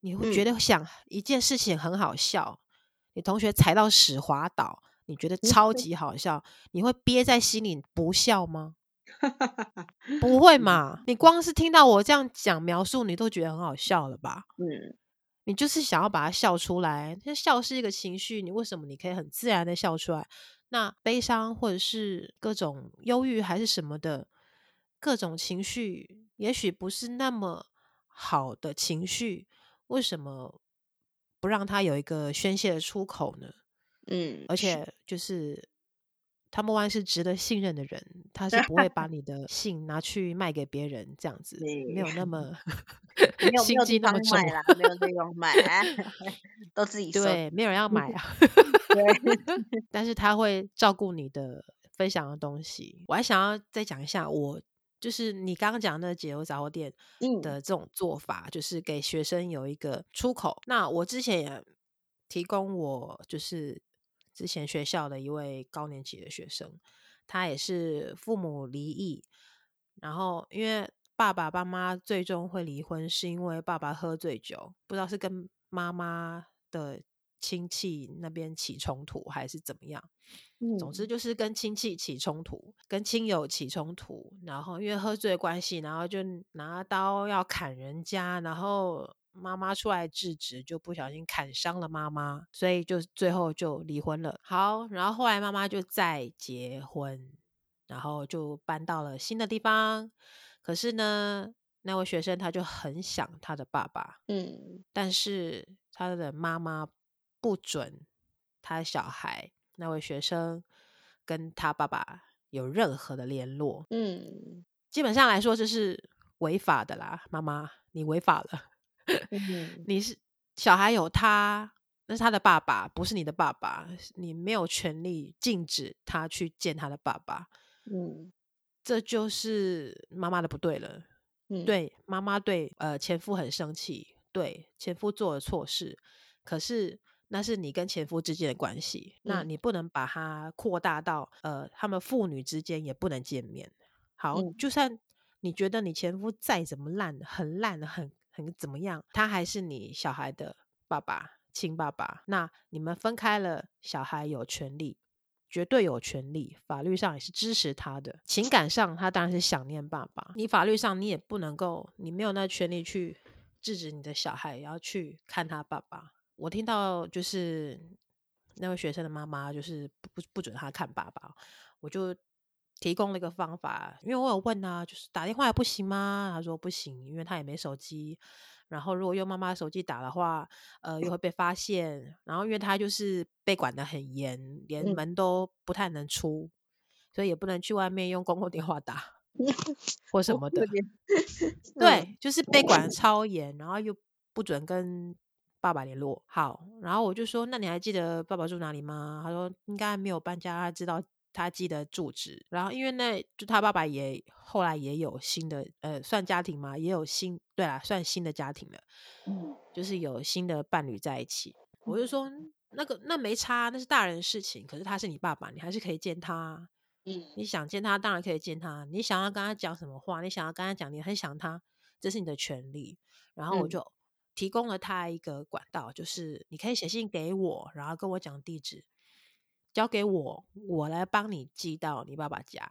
你会觉得想一件事情很好笑，嗯、你同学踩到屎滑倒，你觉得超级好笑，嗯、你会憋在心里不笑吗？不会嘛？你光是听到我这样讲描述，你都觉得很好笑了吧？嗯，你就是想要把它笑出来。那笑是一个情绪，你为什么你可以很自然的笑出来？那悲伤或者是各种忧郁还是什么的各种情绪，也许不是那么好的情绪，为什么不让他有一个宣泄的出口呢？嗯，而且就是。汤姆湾是值得信任的人，他是不会把 你的信拿去卖给别人，这样子没有那么 心机那么重啦，没有地方卖，都自己对，没有人要买啊。但是他会照顾你的分享的东西。我还想要再讲一下，我就是你刚刚讲的解忧杂货店的这种做法，嗯，就是给学生有一个出口。那我之前也提供我就是。之前学校的一位高年级的学生，他也是父母离异，然后因为爸爸爸妈最终会离婚，是因为爸爸喝醉酒，不知道是跟妈妈的亲戚那边起冲突，还是怎么样？嗯，总之就是跟亲戚起冲突，跟亲友起冲突，然后因为喝醉的关系，然后就拿刀要砍人家，然后妈妈出来制止，就不小心砍伤了妈妈，所以就最后就离婚了。好，然后后来妈妈就再结婚，然后就搬到了新的地方。可是呢，那位学生他就很想他的爸爸，嗯，但是他的妈妈不准他小孩。那位学生跟他爸爸有任何的联络，嗯，基本上来说这是违法的啦，妈妈，你违法了，嗯，你是小孩有他，那是他的爸爸，不是你的爸爸，你没有权利禁止他去见他的爸爸，嗯，这就是妈妈的不对了，嗯，对，妈妈对呃前夫很生气，对，前夫做了错事，可是。那是你跟前夫之间的关系，嗯，那你不能把它扩大到呃，他们父女之间也不能见面。好，嗯，就算你觉得你前夫再怎么烂，很烂，很很怎么样，他还是你小孩的爸爸，亲爸爸。那你们分开了，小孩有权利，绝对有权利，法律上也是支持他的。情感上，他当然是想念爸爸。你法律上你也不能够，你没有那权利去制止你的小孩要去看他爸爸。我听到就是那位学生的妈妈就是不不不准他看爸爸，我就提供了一个方法，因为我有问啊，就是打电话也不行吗？他说不行，因为他也没手机。然后如果用妈妈手机打的话，呃，又会被发现。然后因为他就是被管得很严，连门都不太能出，所以也不能去外面用公共电话打 或什么的。对，就是被管得超严，然后又不准跟。爸爸联络好，然后我就说：“那你还记得爸爸住哪里吗？”他说：“应该没有搬家，他知道他记得住址。”然后因为那就他爸爸也后来也有新的呃，算家庭嘛，也有新对啦，算新的家庭了，嗯，就是有新的伴侣在一起。我就说：“那个那没差，那是大人的事情。可是他是你爸爸，你还是可以见他。嗯，你想见他当然可以见他，你想要跟他讲什么话，你想要跟他讲你很想他，这是你的权利。”然后我就。嗯提供了他一个管道，就是你可以写信给我，然后跟我讲地址，交给我，我来帮你寄到你爸爸家。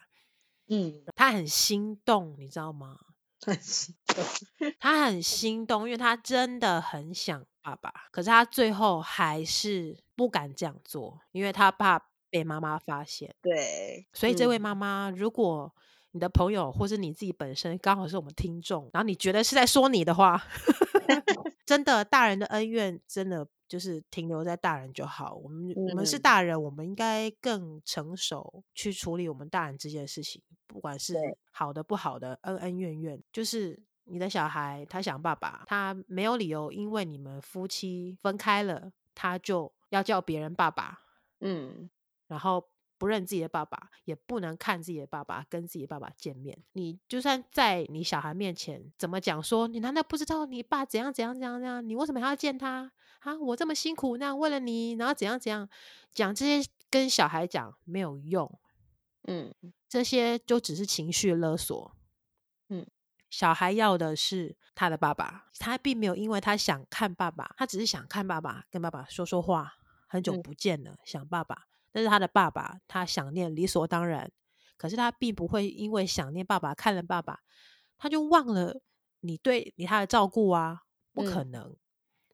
嗯，他很心动，你知道吗？很心动，他很心动，因为他真的很想爸爸，可是他最后还是不敢这样做，因为他怕被妈妈发现。对，所以这位妈妈，嗯，如果你的朋友或是你自己本身刚好是我们听众，然后你觉得是在说你的话。真的，大人的恩怨真的就是停留在大人就好。我们、嗯、我们是大人，我们应该更成熟去处理我们大人之间的事情，不管是好的不好的，恩恩怨怨。就是你的小孩他想爸爸，他没有理由因为你们夫妻分开了，他就要叫别人爸爸。嗯，然后。不认自己的爸爸，也不能看自己的爸爸，跟自己的爸爸见面。你就算在你小孩面前怎么讲说，你难道不知道你爸怎样怎样怎样怎样？你为什么还要见他啊？我这么辛苦，那为了你，然后怎样怎样讲这些，跟小孩讲没有用。嗯，这些就只是情绪勒索。嗯，小孩要的是他的爸爸，他并没有因为他想看爸爸，他只是想看爸爸，跟爸爸说说话。很久不见了，嗯、想爸爸。但是他的爸爸，他想念理所当然，可是他并不会因为想念爸爸，看了爸爸，他就忘了你对你他的照顾啊，不可能，嗯、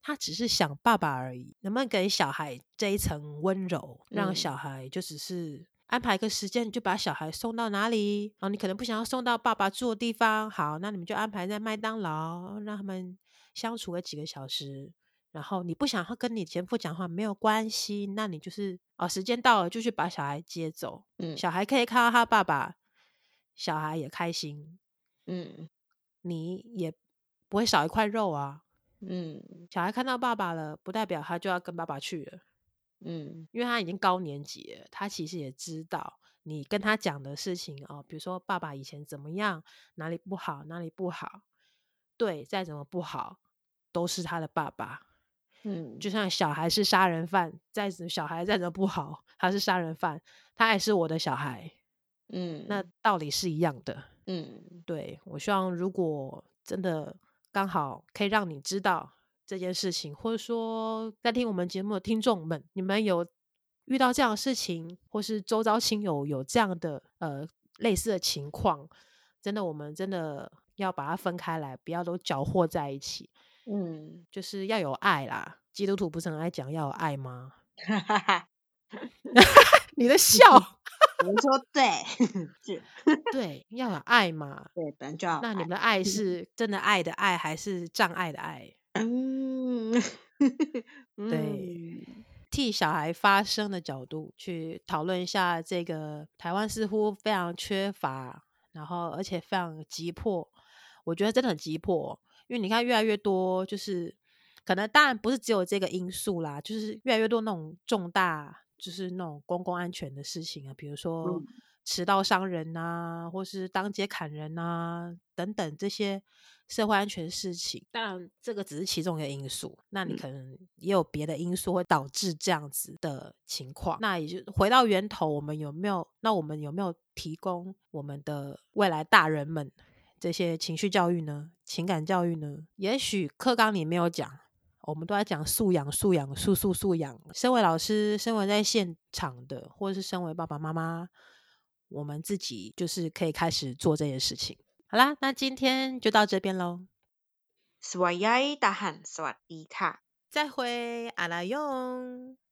他只是想爸爸而已。能不能给小孩这一层温柔，让小孩就只是安排个时间，你就把小孩送到哪里？然后你可能不想要送到爸爸住的地方，好，那你们就安排在麦当劳，让他们相处个几个小时。然后你不想要跟你前夫讲话没有关系，那你就是哦，时间到了就去把小孩接走。嗯，小孩可以看到他爸爸，小孩也开心。嗯，你也不会少一块肉啊。嗯，小孩看到爸爸了，不代表他就要跟爸爸去了。嗯，因为他已经高年级了，他其实也知道你跟他讲的事情哦，比如说爸爸以前怎么样，哪里不好，哪里不好。对，再怎么不好，都是他的爸爸。嗯，就像小孩是杀人犯，再小孩再怎么不好，他是杀人犯，他还是我的小孩。嗯，那道理是一样的。嗯，对，我希望如果真的刚好可以让你知道，这件事情，或者说在听我们节目的听众们，你们有遇到这样的事情，或是周遭亲友有这样的呃类似的情况，真的，我们真的要把它分开来，不要都搅和在一起。嗯，就是要有爱啦。基督徒不是很爱讲要有爱吗？你的笑，我说对，对，要有爱嘛。对，本来就要。那你们的爱是真的爱的爱，还是障碍的爱？嗯，对，替小孩发声的角度去讨论一下这个台湾似乎非常缺乏，然后而且非常急迫。我觉得真的很急迫，因为你看越来越多，就是可能当然不是只有这个因素啦，就是越来越多那种重大，就是那种公共安全的事情啊，比如说持刀伤人啊，或是当街砍人啊等等这些。社会安全事情，当然这个只是其中一个因素。那你可能也有别的因素会导致这样子的情况。那也就回到源头，我们有没有？那我们有没有提供我们的未来大人们这些情绪教育呢？情感教育呢？也许课纲里没有讲，我们都在讲素养、素养、素素素养。身为老师，身为在现场的，或者是身为爸爸妈妈，我们自己就是可以开始做这件事情。好啦，那今天就到这边喽。สวัสดี大汉，สวัสดีค่ะ，再会，阿拉勇。